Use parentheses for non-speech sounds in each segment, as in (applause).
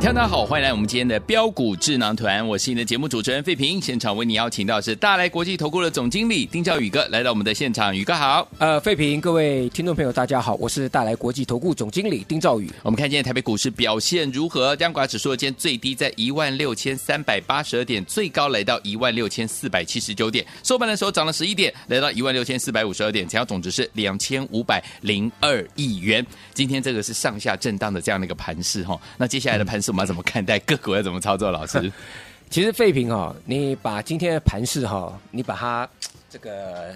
大家好，欢迎来我们今天的标股智囊团，我是你的节目主持人费平。现场为你邀请到是大来国际投顾的总经理丁兆宇哥来到我们的现场，宇哥好。呃，费平，各位听众朋友，大家好，我是大来国际投顾总经理丁兆宇。我们看今天台北股市表现如何？央广指数今天最低在一万六千三百八十二点，最高来到一万六千四百七十九点，收盘的时候涨了十一点，来到一万六千四百五十二点，成交总值是两千五百零二亿元。今天这个是上下震荡的这样的一个盘势哈。那接下来的盘势我们要怎么看待？个股要怎么操作？老师，(laughs) 其实废品哈，你把今天的盘势哈，你把它这个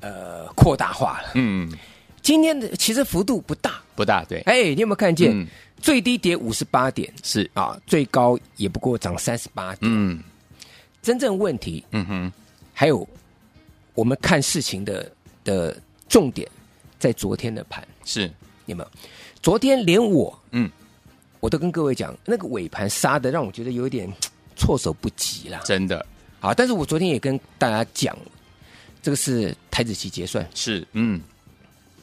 呃扩大化了。嗯，今天的其实幅度不大，不大，对。哎，你有没有看见？嗯、最低跌五十八点，是啊，最高也不过涨三十八点。嗯，真正问题，嗯哼，还有我们看事情的的重点在昨天的盘，是有没有？昨天连我，嗯。我都跟各位讲，那个尾盘杀的让我觉得有点 (tsk) 措手不及了，真的。好，但是我昨天也跟大家讲，这个是台子期结算，是，嗯，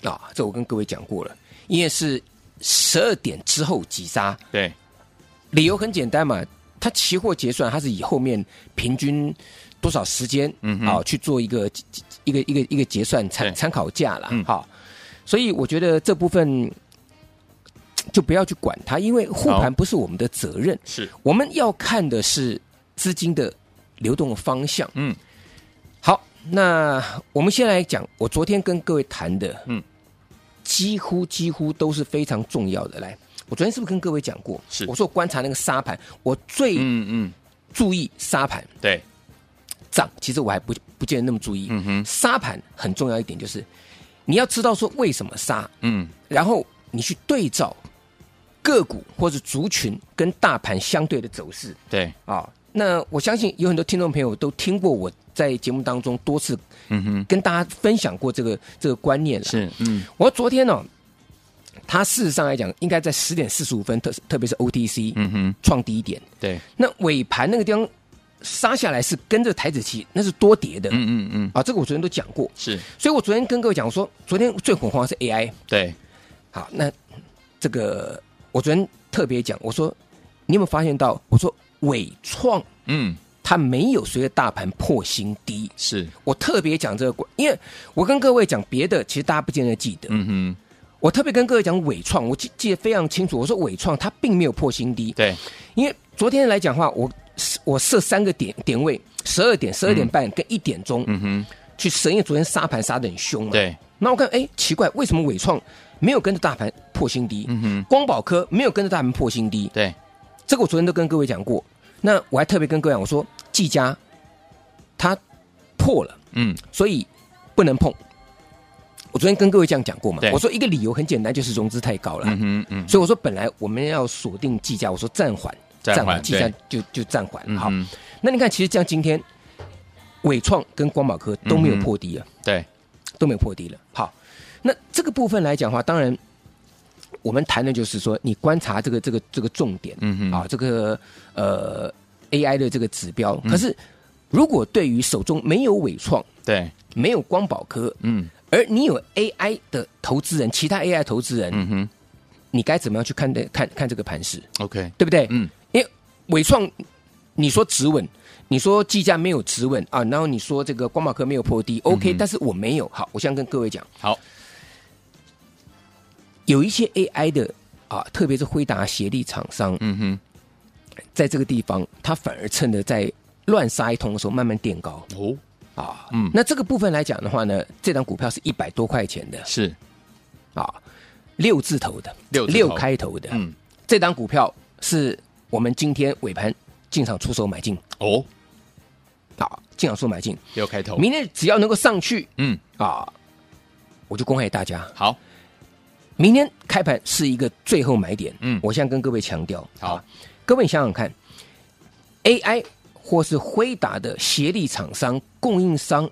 啊，这我跟各位讲过了，因为是十二点之后急杀，对，理由很简单嘛，它期货结算，它是以后面平均多少时间，嗯，啊，去做一个一个一个一个结算参参考价了，好，所以我觉得这部分。就不要去管它，因为护盘不是我们的责任，是我们要看的是资金的流动的方向。嗯，好，那我们先来讲，我昨天跟各位谈的，嗯，几乎几乎都是非常重要的。来，我昨天是不是跟各位讲过？是，我说观察那个沙盘，我最嗯嗯注意沙盘。对，涨其实我还不不见得那么注意。嗯哼，杀盘很重要一点就是你要知道说为什么杀，嗯，然后你去对照。个股或者族群跟大盘相对的走势，对啊，那我相信有很多听众朋友都听过我在节目当中多次，嗯哼，跟大家分享过这个这个观念了。是，嗯，我昨天呢、哦，它事实上来讲，应该在十点四十五分，特特别是 OTC，嗯哼，创低点。对，那尾盘那个地方杀下来是跟着台子期，那是多跌的。嗯嗯嗯，啊，这个我昨天都讲过。是，所以我昨天跟各位讲说，昨天最恐慌的是 AI。对，好，那这个。我昨天特别讲，我说你有没有发现到？我说伟创，嗯，它没有随着大盘破新低。是我特别讲这个，因为我跟各位讲别的，其实大家不见得记得。嗯哼，我特别跟各位讲伟创，我记记得非常清楚。我说伟创它并没有破新低。对，因为昨天来讲的话，我我设三个点点位，十二点、十二点半跟一点钟，嗯哼，去审，因为昨天杀盘杀的很凶嘛。对，那我看，哎，奇怪，为什么伟创？没有跟着大盘破新低，嗯哼，光宝科没有跟着大盘破新低，对，这个我昨天都跟各位讲过。那我还特别跟各位讲，我说技嘉它破了，嗯，所以不能碰。我昨天跟各位这样讲过嘛，我说一个理由很简单，就是融资太高了，嗯哼嗯，所以我说本来我们要锁定技嘉，我说暂缓，暂缓，技嘉就就暂缓。好，那你看，其实像今天伟创跟光宝科都没有破低了，对，都没有破低了。好。那这个部分来讲的话，当然我们谈的就是说，你观察这个这个这个重点，嗯嗯，啊，这个呃 AI 的这个指标。可是，如果对于手中没有伟创，对，没有光宝科，嗯，而你有 AI 的投资人，其他 AI 投资人，嗯哼，你该怎么样去看待看看这个盘势？OK，对不对？嗯，因为伟创，你说止稳，你说计价没有止稳啊，然后你说这个光宝科没有破低，OK，但是我没有。好，我现在跟各位讲，好。有一些 AI 的啊，特别是辉达协力厂商，嗯哼，在这个地方，它反而趁着在乱杀一通的时候，慢慢垫高。哦。啊，嗯，那这个部分来讲的话呢，这张股票是一百多块钱的，是。啊，六字头的，六六开头的，嗯，这张股票是我们今天尾盘进场出手买进。哦，好，进场出买进，六开头，明天只要能够上去，嗯。啊，我就恭喜大家。好，明天开盘是一个最后买点，嗯我现在跟各位强调，好啊，各位想想看，AI 或是辉达的协力厂商、供应商。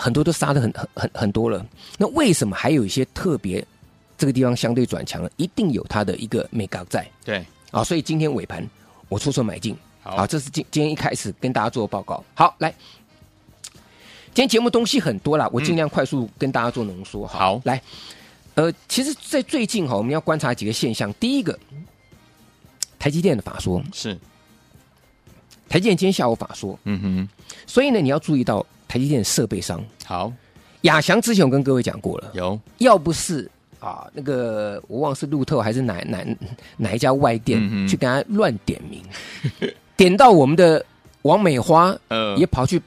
很多都杀的很很很很多了，那为什么还有一些特别这个地方相对转强了？一定有它的一个美高在对，啊，所以今天尾盘我出手买进，好啊，这是今今天一开始跟大家做报告。好，来，今天节目东西很多啦，我尽量快速跟大家做浓缩。好，来，呃，其实，在最近哈，我们要观察几个现象。第一个，台积电的法说。是，台积电今天下午法说，嗯哼，所以呢，你要注意到。台积电设备商。好，亚翔之前我跟各位讲过了，有，要不是啊，那个我忘是路透还是哪哪哪一家外店、嗯、去跟他乱点名，(laughs) 点到我们的王美花，呃，也跑去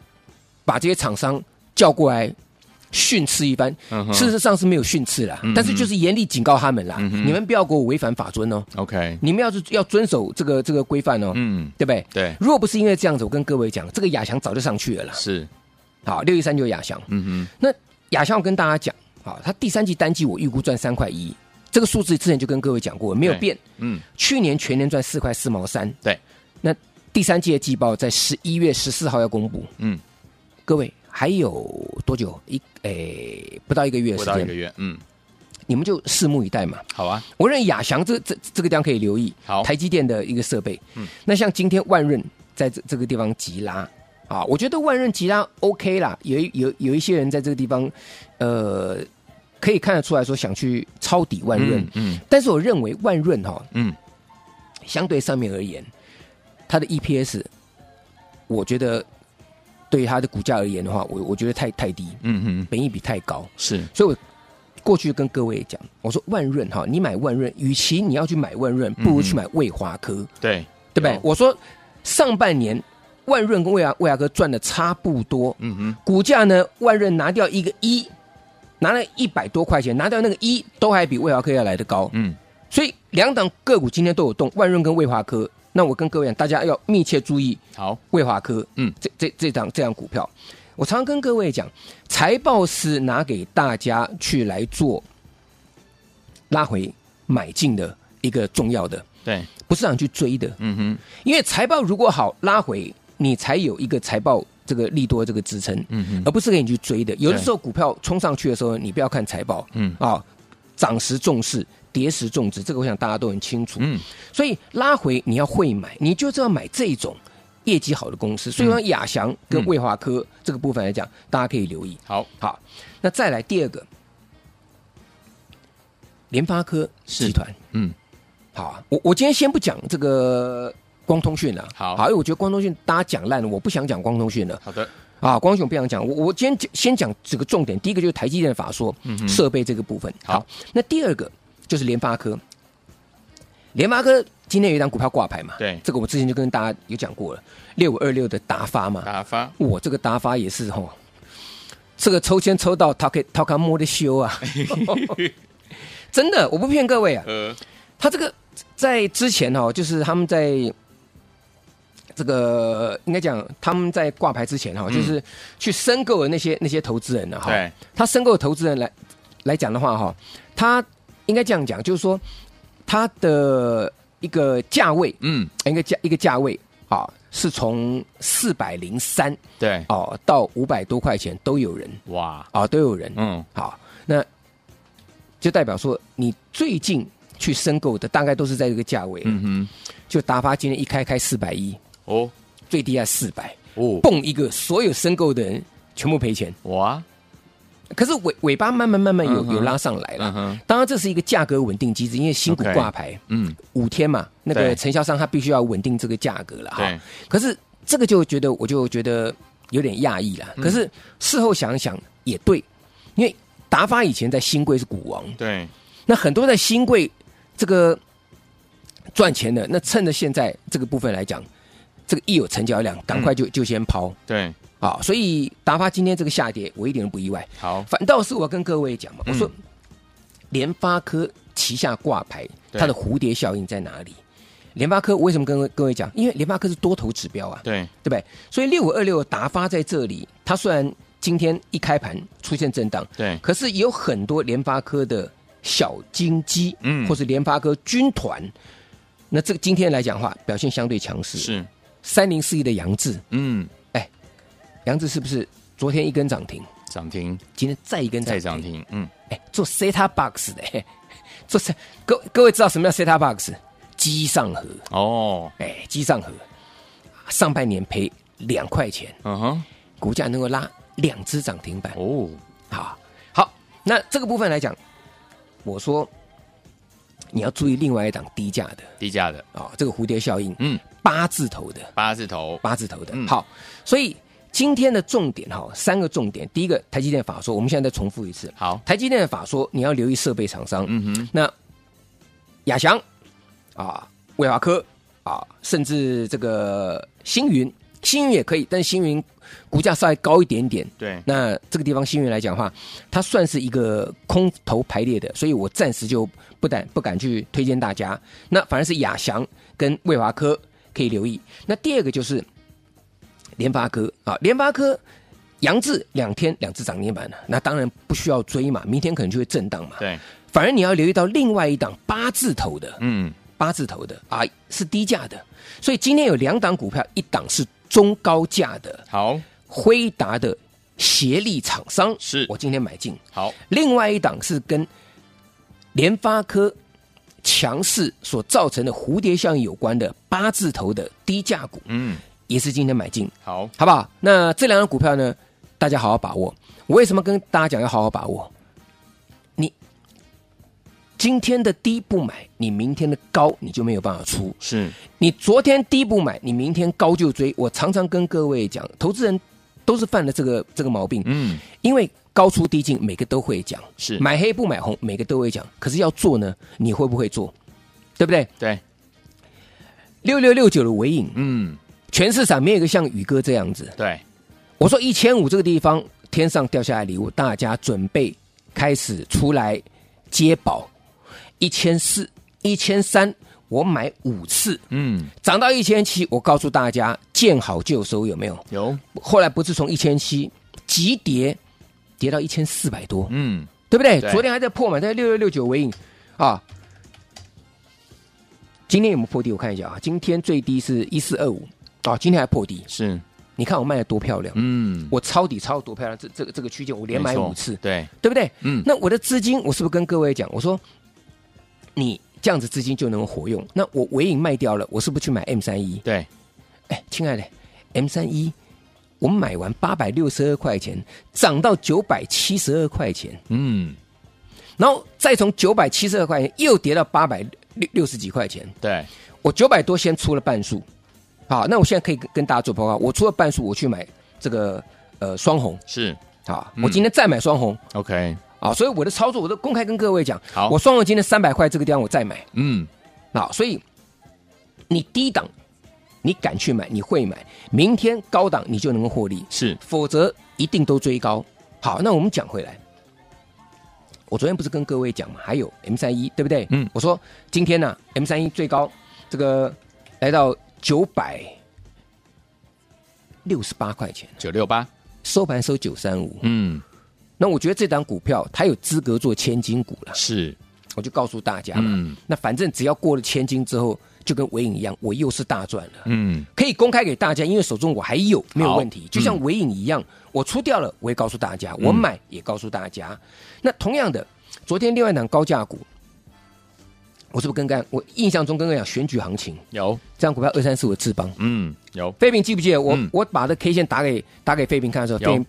把这些厂商叫过来训斥一番。嗯、事实上是没有训斥啦、嗯，但是就是严厉警告他们啦，嗯、你们不要给我违反法遵哦。OK，你们要是要遵守这个这个规范哦，嗯，对不对？对。如果不是因为这样子，我跟各位讲，这个亚翔早就上去了啦。是。好，六一三就是亚翔。嗯哼，那亚翔我跟大家讲，好，他第三季单季我预估赚三块一，这个数字之前就跟各位讲过，没有变。嗯，去年全年赚四块四毛三。对，那第三季的季报在十一月十四号要公布。嗯，各位还有多久？一诶，不到一个月时间。不到一个月。嗯，你们就拭目以待嘛。好啊，我认为亚翔这这这个地方可以留意。好，台积电的一个设备。嗯，那像今天万润在这这个地方急拉。啊，我觉得万润急拉 OK 啦，有有有一些人在这个地方，呃，可以看得出来说想去抄底万润，嗯，嗯，但是我认为万润哈，嗯，相对上面而言，它的 EPS，我觉得对于它的股价而言的话，我我觉得太太低，嗯嗯，本益比太高，是，所以我过去跟各位讲，我说万润哈，你买万润，与其你要去买万润，不如去买卫华科，嗯、对，对不对？我说上半年。万润跟卫华卫华科赚的差不多，嗯哼，股价呢，万润拿掉一个一，拿了一百多块钱，拿掉那个一，都还比卫华科要来得高，嗯，所以两档个股今天都有动，万润跟卫华科，那我跟各位讲，大家要密切注意，好，卫华科，嗯，这这这档这样股票，我常常跟各位讲，财报是拿给大家去来做拉回买进的一个重要的，对，不是想去追的，嗯哼，因为财报如果好拉回。你才有一个财报这个利多这个支撑，嗯嗯，而不是给你去追的。有的时候股票冲上去的时候，你不要看财报，嗯。啊，涨时重视，跌时重视，这个我想大家都很清楚，嗯。所以拉回你要会买，你就是要买这种业绩好的公司。所以说亚翔跟卫华科这个部分来讲，大家可以留意。好，好，那再来第二个，联发科集团，嗯，好啊，我我今天先不讲这个。光通讯了，好，好，因为我觉得光通讯大家讲烂了，我不想讲光通讯了。好的，啊，光雄不想讲，我我今天先讲几个重点。第一个就是台积电的法说，嗯，设备这个部分好。好，那第二个就是联发科，联发科今天有一档股票挂牌嘛？对，这个我之前就跟大家有讲过了，六五二六的达发嘛。达发，我这个达发也是吼，这个抽签抽到他可以他可摸的修啊，(laughs) 真的，我不骗各位啊。呃，他这个在之前哦，就是他们在。这个应该讲，他们在挂牌之前哈，就是去申购的那些那些投资人呢哈，他申购的投资人来来讲的话哈，他应该这样讲，就是说它的一个价位，嗯，一个价一个价位啊，是从四百零三对。哦到五百多块钱都有人。哇。啊都有人。嗯。好，那就代表说你最近去申购的大概都是在这个价位，嗯哼，就达发今天一开开四百一。哦，最低在四百哦，蹦一个，所有申购的人全部赔钱。哇！可是尾尾巴慢慢慢慢有、嗯、有拉上来了、嗯，当然这是一个价格稳定机制，因为新股挂牌，嗯，五天嘛，那个承销商他必须要稳定这个价格了哈。可是这个就觉得我就觉得有点讶异了。可是事后想一想也对，因为达发以前在新贵是股王，对，那很多在新贵这个赚钱的，那趁着现在这个部分来讲。这个一有成交量，赶快就、嗯、就先抛。对，啊，所以达发今天这个下跌，我一点都不意外。好，反倒是我跟各位讲嘛，嗯、我说联发科旗下挂牌，它的蝴蝶效应在哪里？联发科我为什么跟各位讲？因为联发科是多头指标啊，对对不对？所以六五二六达发在这里，它虽然今天一开盘出现震荡，对，可是有很多联发科的小金鸡，嗯，或是联发科军团，那这个今天来讲的话，表现相对强势。是三零四一的杨志，嗯，哎，杨志是不是昨天一根涨停？涨停，今天再一根再涨停，嗯，哎，做 set top box 的，做各各位知道什么叫 set top box？机上盒。哦，哎，机上盒，上半年赔两块钱，嗯哼，股价能够拉两只涨停板。哦，好，好，那这个部分来讲，我说你要注意另外一档低价的，低价的。啊、哦，这个蝴蝶效应，嗯，八字头的，八字头，八字头的，嗯、好，所以今天的重点哈，三个重点，第一个台积电法说，我们现在再重复一次，好，台积电的法说，你要留意设备厂商，嗯哼，那亚翔。啊，伟华科啊，甚至这个星云，星云也可以，但是星云股价稍微高一点点。对，那这个地方星云来讲的话，它算是一个空头排列的，所以我暂时就不敢不敢去推荐大家。那反而是亚翔跟魏华科可以留意。那第二个就是联发科。啊，联发科杨志两天两只涨停板了，那当然不需要追嘛，明天可能就会震荡嘛。对，反而你要留意到另外一档八字头的，嗯。八字头的啊，是低价的，所以今天有两档股票，一档是中高价的，好，辉达的协力厂商，是。我今天买进，好，另外一档是跟联发科强势所造成的蝴蝶效应有关的八字头的低价股，嗯，也是今天买进，好，好不好？那这两张股票呢，大家好好把握。我为什么跟大家讲要好好把握？你。今天的低不买，你明天的高你就没有办法出。是你昨天低不买，你明天高就追。我常常跟各位讲，投资人都是犯了这个这个毛病。嗯，因为高出低进，每个都会讲。是买黑不买红，每个都会讲。可是要做呢，你会不会做？对不对？对。六六六九的尾影，嗯，全市场没有一个像宇哥这样子。对，我说一千五这个地方天上掉下来礼物，大家准备开始出来接宝。一千四、一千三，我买五次，嗯，涨到一千七，我告诉大家，见好就收，有没有？有。后来不是从一千七急跌，跌到一千四百多，嗯，对不对？对昨天还在破嘛，在六六六九尾影啊，今天有没有破低？我看一下啊，今天最低是一四二五啊，今天还破低，是。你看我卖的多漂亮，嗯，我抄底抄的多漂亮，这这个这个区间我连买五次，对，对不对？嗯，那我的资金，我是不是跟各位讲，我说。你这样子资金就能活用，那我尾影卖掉了，我是不是去买 M 三一？对，哎，亲爱的，M 三一，我买完八百六十二块钱，涨到九百七十二块钱，嗯，然后再从九百七十二块钱又跌到八百六六十几块钱，对，我九百多先出了半数，好，那我现在可以跟大家做报告，我出了半数，我去买这个呃双红，是，好，我今天再买双红、嗯、，OK。啊，所以我的操作我都公开跟各位讲。好，我双红今天三百块这个地方我再买。嗯，好，所以你低档你敢去买，你会买，明天高档你就能够获利。是，否则一定都追高。好，那我们讲回来，我昨天不是跟各位讲嘛，还有 M 三一对不对？嗯，我说今天呢、啊、M 三一最高这个来到九百六十八块钱，九六八收盘收九三五。嗯。那我觉得这档股票它有资格做千金股了，是，我就告诉大家嘛。嗯，那反正只要过了千金之后，就跟尾影一样，我又是大赚了。嗯，可以公开给大家，因为手中我还有，没有问题。嗯、就像尾影一样，我出掉了，我也告诉大家，我买也告诉大家。嗯、那同样的，昨天另外一档高价股，我是不是跟刚我印象中跟刚讲选举行情有这档股票二三四五的智邦，嗯，有。飞平记不记得我、嗯、我把这 K 线打给打给飞平看的时候，飞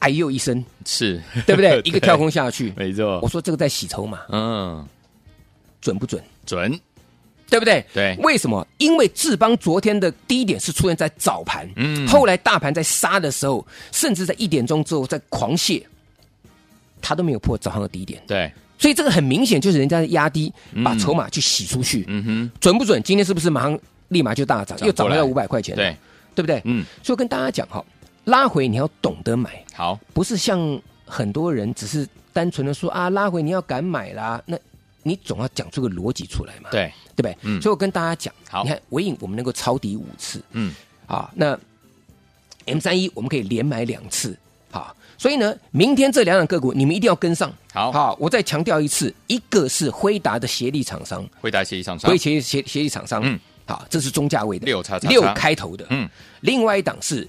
哎呦一声，是对不 (laughs) 对？一个跳空下去，没错。我说这个在洗筹码，嗯，准不准？准，对不对？对。为什么？因为志邦昨天的低点是出现在早盘，嗯，后来大盘在杀的时候，甚至在一点钟之后在狂泻，它都没有破早上的低点，对。所以这个很明显就是人家压低，把筹码去洗出去，嗯哼，准不准？今天是不是马上立马就大涨，又涨了五百块钱？对，对不对？嗯。所以跟大家讲哈。拉回你要懂得买，好，不是像很多人只是单纯的说啊，拉回你要敢买啦。那你总要讲出个逻辑出来嘛，对。对不对？嗯，所以我跟大家讲，好，你看尾影我们能够抄底五次，嗯，啊，那 M 三一我们可以连买两次，好，所以呢，明天这两档个股你们一定要跟上，好，好，我再强调一次，一个是辉达的协力厂商，辉达协力厂商，辉协协协力厂商，嗯，好，这是中价位的六叉叉。六开头的，嗯，另外一档是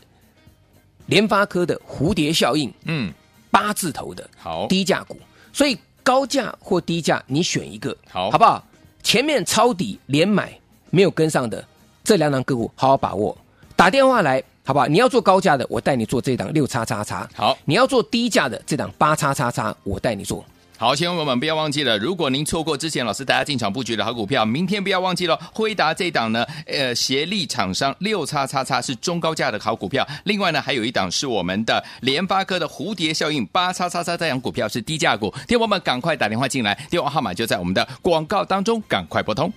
联发科的蝴蝶效应，嗯，八字头的，好，低价股，所以。高价或低价，你选一个，好，好不好？前面抄底连买没有跟上的这两档个股，好好把握。打电话来，好不好？你要做高价的，我带你做这档六叉叉叉。好，你要做低价的这档八叉叉叉，我带你做。好，亲友们不要忘记了，如果您错过之前老师大家进场布局的好股票，明天不要忘记了，辉达这档呢，呃，协力厂商六叉叉叉是中高价的好股票，另外呢，还有一档是我们的联发科的蝴蝶效应八叉叉叉这档股票是低价股，听友们赶快打电话进来，电话号码就在我们的广告当中，赶快拨通。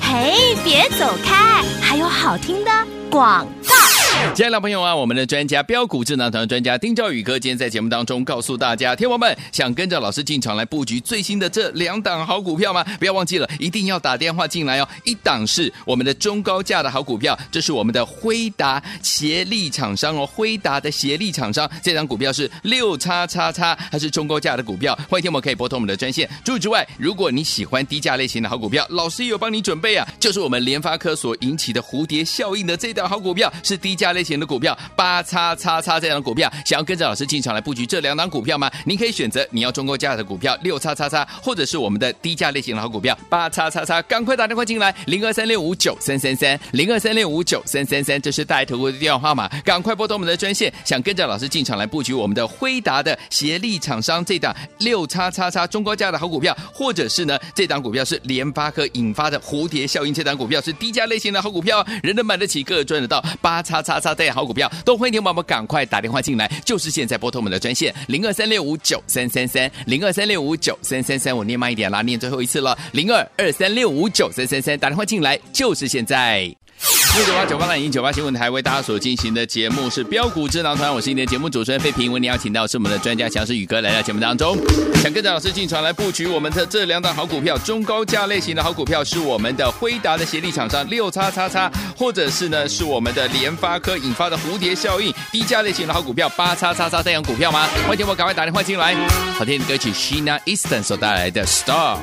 嘿，别走开，还有好听的广告。亲爱的朋友啊，我们的专家标股智囊团专家丁兆宇哥今天在节目当中告诉大家，天王们想跟着老师进场来布局最新的这两档好股票吗？不要忘记了，一定要打电话进来哦。一档是我们的中高价的好股票，这是我们的辉达协力厂商哦，辉达的协力厂商，这档股票是六叉叉叉，它是中高价的股票。欢迎天王可以拨通我们的专线。除此之外，如果你喜欢低价类型的好股票，老师也有帮你准备啊，就是我们联发科所引起的蝴蝶效应的这档好股票，是低价。类型的股票八叉叉叉这样的股票，想要跟着老师进场来布局这两档股票吗？您可以选择你要中高价的股票六叉叉叉，或者是我们的低价类型的好股票八叉叉叉，赶快打电话进来零二三六五九三三三零二三六五九三三三，这是大爱投顾的电话号码，赶快拨通我们的专线，想跟着老师进场来布局我们的辉达的协力厂商这档六叉叉叉中高价的好股票，或者是呢这档股票是联发科引发的蝴蝶效应，这档股票是低价类型的好股票，人人买得起，个个赚得到。八叉叉大家好，股票都欢迎听宝宝赶快打电话进来，就是现在拨通我们的专线零二三六五九三三三零二三六五九三三三，我念慢一点啦，念最后一次了零二二三六五九三三三，打电话进来就是现在。九八九八零零九八新闻台为大家所进行的节目是标股智囊团，我是你的节目主持人费平，为你邀请到是我们的专家强势宇哥来到节目当中，想跟着老师进场来布局我们的这两档好股票，中高价类型的好股票是我们的辉达的协力厂商六叉叉叉，或者是呢是我们的联发科引发的蝴蝶效应低价类型的好股票八叉叉叉这样股票吗？欢迎我赶快打电话进来，好听的歌曲 Sheena Easton 所带来的 Star。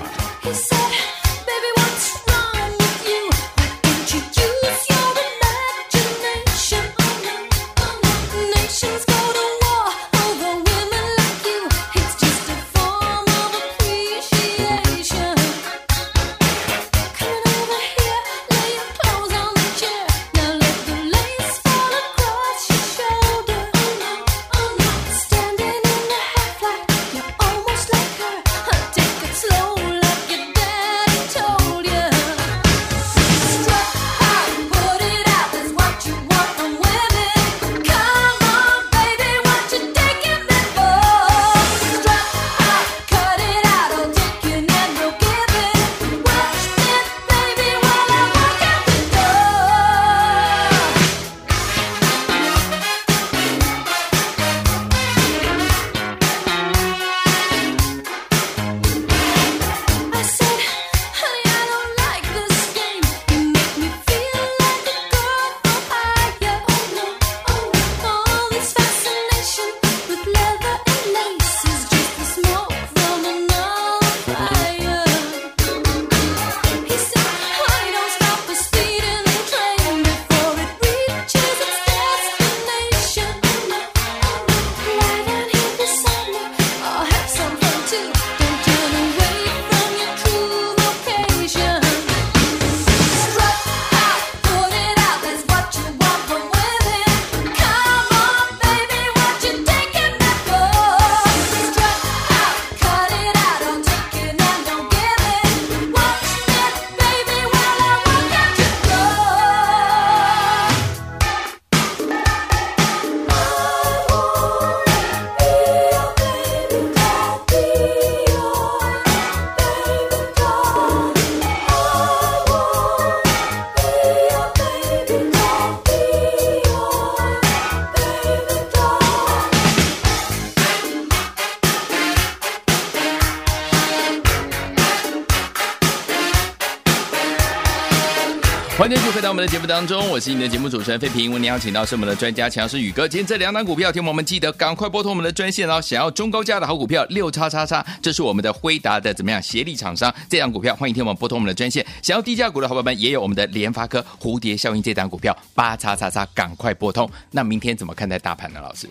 当中，我是你的节目主持人费平。为您邀请到是我们的专家强势宇哥。今天这两档股票，听我们记得赶快拨通我们的专线哦。想要中高价的好股票，六叉叉叉，这是我们的辉达的怎么样协力厂商？这档股票欢迎听我们拨通我们的专线。想要低价股的好伙伴们，也有我们的联发科蝴蝶效应这档股票，八叉叉叉，赶快拨通。那明天怎么看待大盘呢？老师？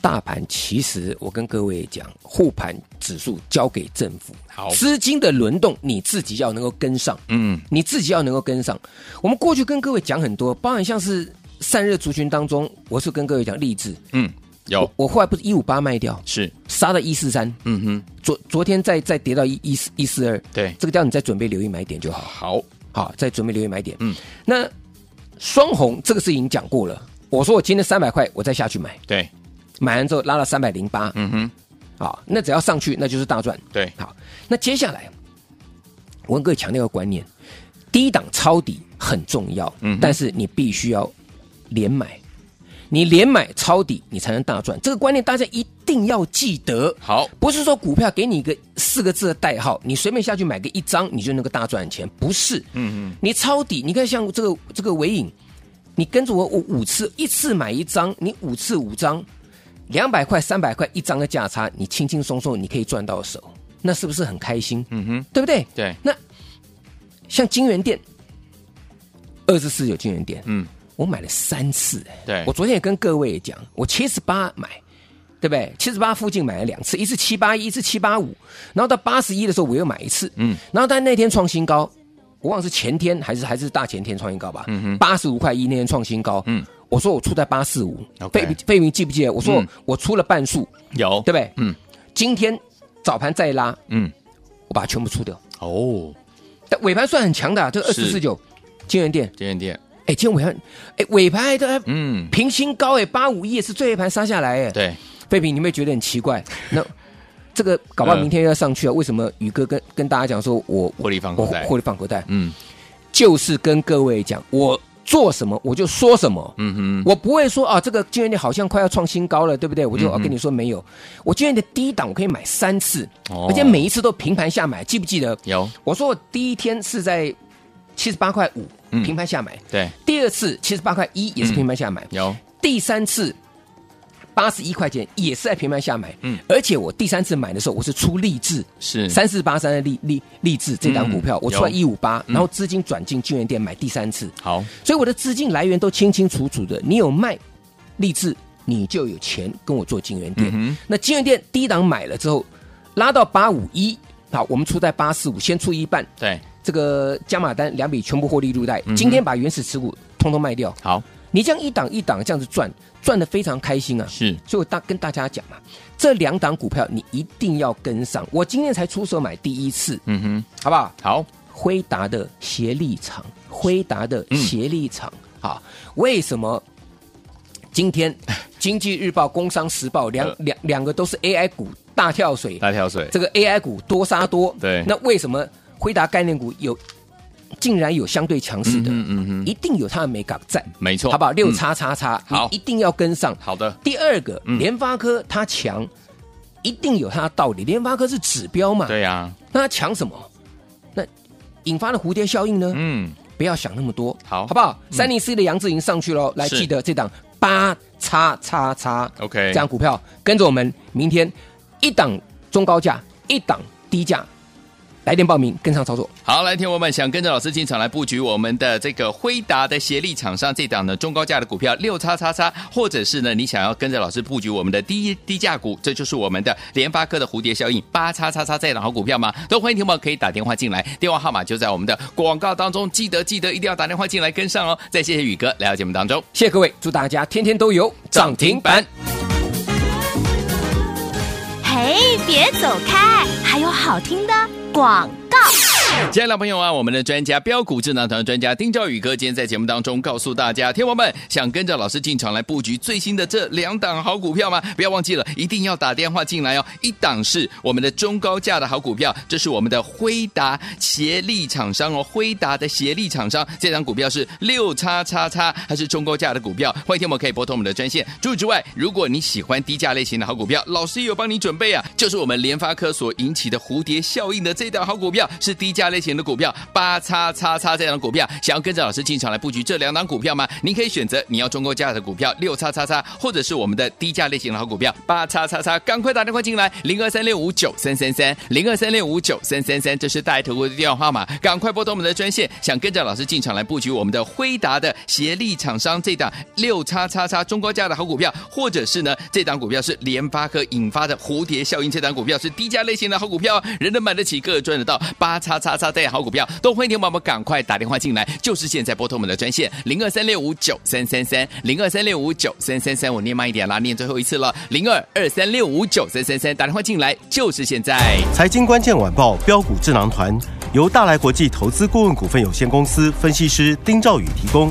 大盘其实，我跟各位讲，护盘指数交给政府，好，资金的轮动你自己要能够跟上，嗯，你自己要能够跟上。我们过去跟各位讲很多，包含像是散热族群当中，我是跟各位讲励志，嗯，有。我，我后来不是一五八卖掉，是。杀到一四三，嗯哼，昨昨天再再跌到一一四一四二，对，这个叫你再准备留意买点就好，好，好，再准备留意买点，嗯，那双红这个事情讲过了，我说我今天三百块，我再下去买，对。买完之后拉到三百零八，嗯哼，好，那只要上去那就是大赚。对，好，那接下来我跟各位强调一个观念：低档抄底很重要，嗯，但是你必须要连买，你连买抄底，你才能大赚。这个观念大家一定要记得。好，不是说股票给你一个四个字的代号，你随便下去买个一张你就能够大赚钱，不是。嗯嗯，你抄底，你看像这个这个尾影，你跟着我五五次，一次买一张，你五次五张。两百块、三百块一张的价差，你轻轻松松你可以赚到手，那是不是很开心？嗯哼，对不对？对。那像金源店，二十四有金源店，嗯，我买了三次。对，我昨天也跟各位讲，我七十八买，对不对？七十八附近买了两次，一次七八一，一次七八五，然后到八十一的时候我又买一次，嗯，然后但那天创新高，我忘了是前天还是还是大前天创新高吧？嗯哼，八十五块一那天创新高，嗯。我说我出在八四五，费费明记不记得？我说我出了半数，有对不对？嗯，今天早盘再拉，嗯，我把它全部出掉。哦，但尾盘算很强的，这个二四四九，金源店，金源店，哎，今天尾盘，哎，尾盘还在，嗯，平新高，哎，八五一也是最后一盘杀下来，哎，对，费平，你会觉得很奇怪？(laughs) 那这个搞不好明天要上去啊？为什么宇哥跟跟大家讲说我获利放口袋，获利放口袋？嗯，就是跟各位讲我。做什么我就说什么，嗯哼，我不会说啊，这个金元店好像快要创新高了，对不对？我就要跟你说没有，我金元电第一档我可以买三次，而且每一次都平盘下买，记不记得？有，我说我第一天是在七十八块五平盘下买，对，第二次七十八块一也是平盘下买，有，第三次。八十一块钱也是在平盘下买，嗯，而且我第三次买的时候，我是出励志，是。三四八三的励励励志这档股票，我出来一五八，然后资金转进金源店买第三次，好，所以我的资金来源都清清楚楚的。你有卖励志，你就有钱跟我做金源店。那金源店低档买了之后，拉到八五一，好，我们出在八四五，先出一半，对，这个加码单两笔全部获利入袋，今天把原始持股通通卖掉，好。你这样一档一档这样子赚，赚的非常开心啊！是，所以我大跟大家讲嘛，这两档股票你一定要跟上。我今天才出手买第一次，嗯哼，好不好？好，辉达的协力厂，辉达的协力厂，好、嗯，为什么今天 (laughs) 经济日报、工商时报两两两个都是 AI 股大跳水？大跳水，这个 AI 股多杀多，对，那为什么辉达概念股有？竟然有相对强势的，嗯嗯嗯，一定有它的美感在，没错，好不好？六叉叉叉，好，一定要跟上。好的，第二个，联发科它强，一定有它的道理。联发科是指标嘛？对呀，那它强什么？那引发的蝴蝶效应呢？嗯，不要想那么多，好，好不好？三零四的杨志盈上去了，来记得这档八叉叉叉，OK，这样股票跟着我们，明天一档中高价，一档低价。来电报名，跟上操作。好，来听我们想跟着老师进场来布局我们的这个辉达的协力厂商这档呢中高价的股票六叉叉叉，或者是呢你想要跟着老师布局我们的低低价股，这就是我们的联发科的蝴蝶效应八叉叉叉这档好股票吗？都欢迎听众可以打电话进来，电话号码就在我们的广告当中，记得记得一定要打电话进来跟上哦。再谢谢宇哥来到节目当中，谢谢各位，祝大家天天都有涨停板。嘿，别走开，还有好听的。广，亲爱的朋友啊，我们的专家标股智囊团专家丁兆宇哥今天在节目当中告诉大家，天友们想跟着老师进场来布局最新的这两档好股票吗？不要忘记了，一定要打电话进来哦。一档是我们的中高价的好股票，这是我们的辉达协力厂商哦，辉达的协力厂商，这档股票是六叉叉叉，还是中高价的股票？欢迎天友们可以拨通我们的专线。除此之外，如果你喜欢低价类型的好股票，老师也有帮你准备啊，就是我们联发科所引起的蝴蝶效应的。这档好股票是低价类型的股票八叉叉叉这样的股票，想要跟着老师进场来布局这两档股票吗？您可以选择你要中高价的股票六叉叉叉，或者是我们的低价类型的好股票八叉叉叉，赶快打电话进来零二三六五九三三三零二三六五九三三三，这是大头的电话号码，赶快拨通我们的专线，想跟着老师进场来布局我们的辉达的协力厂商这档六叉叉叉中高价的好股票，或者是呢这档股票是联发科引发的蝴蝶效应，这档股票是低价类型的好股票，人人买得起，个个赚得到，八叉叉叉这样好股票，都欢迎听宝宝赶快打电话进来，就是现在拨通我们的专线零二三六五九三三三零二三六五九三三三，我念慢一点啦，念最后一次了，零二二三六五九三三三，打电话进来就是现在。财经关键晚报标股智囊团由大来国际投资顾问股份有限公司分析师丁兆宇提供，